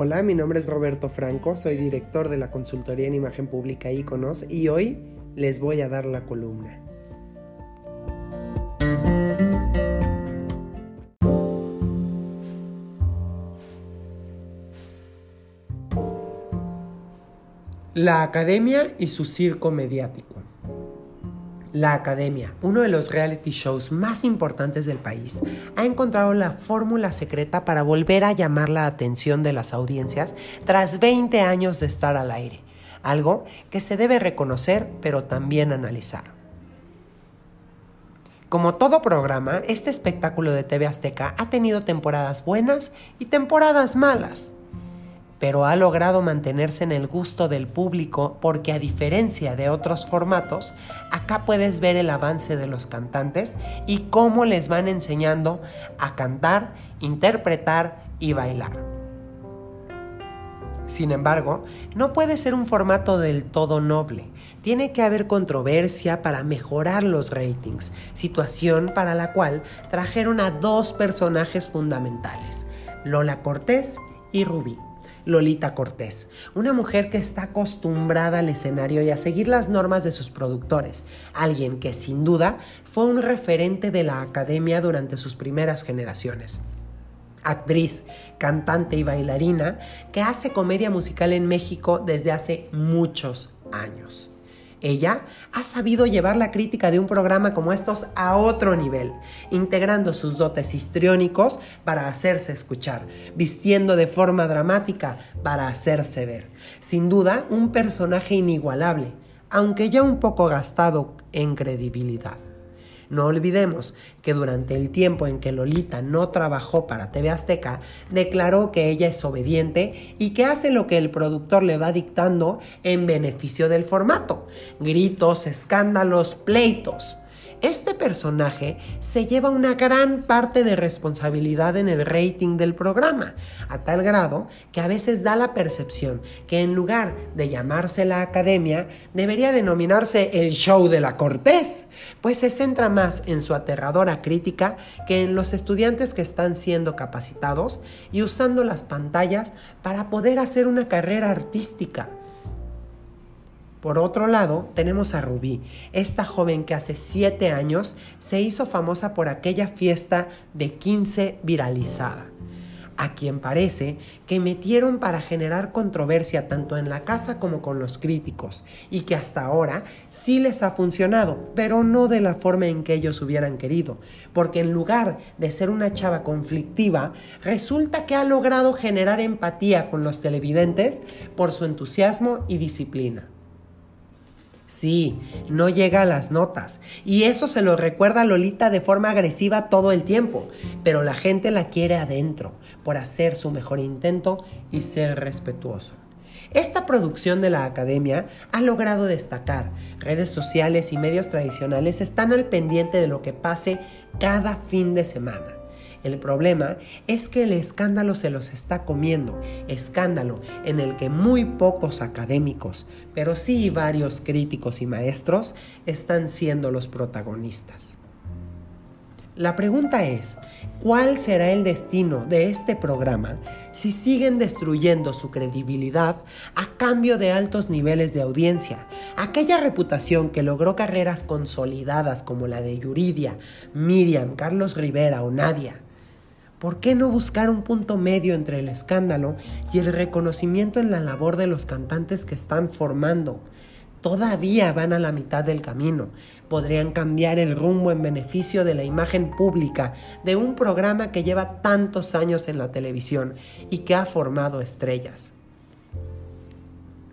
Hola, mi nombre es Roberto Franco, soy director de la consultoría en imagen pública Iconos y hoy les voy a dar la columna. La Academia y su circo mediático. La Academia, uno de los reality shows más importantes del país, ha encontrado la fórmula secreta para volver a llamar la atención de las audiencias tras 20 años de estar al aire, algo que se debe reconocer pero también analizar. Como todo programa, este espectáculo de TV Azteca ha tenido temporadas buenas y temporadas malas pero ha logrado mantenerse en el gusto del público porque a diferencia de otros formatos, acá puedes ver el avance de los cantantes y cómo les van enseñando a cantar, interpretar y bailar. Sin embargo, no puede ser un formato del todo noble. Tiene que haber controversia para mejorar los ratings, situación para la cual trajeron a dos personajes fundamentales, Lola Cortés y Rubí. Lolita Cortés, una mujer que está acostumbrada al escenario y a seguir las normas de sus productores, alguien que sin duda fue un referente de la academia durante sus primeras generaciones actriz, cantante y bailarina que hace comedia musical en México desde hace muchos años. Ella ha sabido llevar la crítica de un programa como estos a otro nivel, integrando sus dotes histriónicos para hacerse escuchar, vistiendo de forma dramática para hacerse ver. Sin duda, un personaje inigualable, aunque ya un poco gastado en credibilidad. No olvidemos que durante el tiempo en que Lolita no trabajó para TV Azteca, declaró que ella es obediente y que hace lo que el productor le va dictando en beneficio del formato. Gritos, escándalos, pleitos. Este personaje se lleva una gran parte de responsabilidad en el rating del programa, a tal grado que a veces da la percepción que en lugar de llamarse la academia, debería denominarse el show de la Cortés, pues se centra más en su aterradora crítica que en los estudiantes que están siendo capacitados y usando las pantallas para poder hacer una carrera artística. Por otro lado, tenemos a Rubí, esta joven que hace 7 años se hizo famosa por aquella fiesta de 15 viralizada, a quien parece que metieron para generar controversia tanto en la casa como con los críticos, y que hasta ahora sí les ha funcionado, pero no de la forma en que ellos hubieran querido, porque en lugar de ser una chava conflictiva, resulta que ha logrado generar empatía con los televidentes por su entusiasmo y disciplina. Sí, no llega a las notas. Y eso se lo recuerda Lolita de forma agresiva todo el tiempo. Pero la gente la quiere adentro, por hacer su mejor intento y ser respetuosa. Esta producción de la academia ha logrado destacar. Redes sociales y medios tradicionales están al pendiente de lo que pase cada fin de semana. El problema es que el escándalo se los está comiendo, escándalo en el que muy pocos académicos, pero sí varios críticos y maestros están siendo los protagonistas. La pregunta es, ¿cuál será el destino de este programa si siguen destruyendo su credibilidad a cambio de altos niveles de audiencia? Aquella reputación que logró carreras consolidadas como la de Yuridia, Miriam, Carlos Rivera o Nadia. ¿Por qué no buscar un punto medio entre el escándalo y el reconocimiento en la labor de los cantantes que están formando? Todavía van a la mitad del camino. Podrían cambiar el rumbo en beneficio de la imagen pública de un programa que lleva tantos años en la televisión y que ha formado estrellas.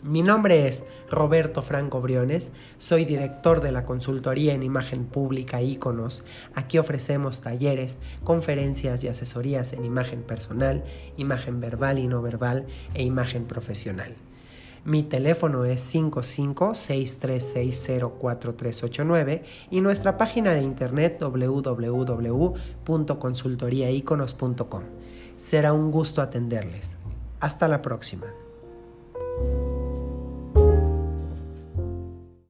Mi nombre es Roberto Franco Briones, soy director de la consultoría en imagen pública Iconos. Aquí ofrecemos talleres, conferencias y asesorías en imagen personal, imagen verbal y no verbal e imagen profesional. Mi teléfono es 5563604389 y nuestra página de internet www.consultoriaiconos.com. Será un gusto atenderles. Hasta la próxima.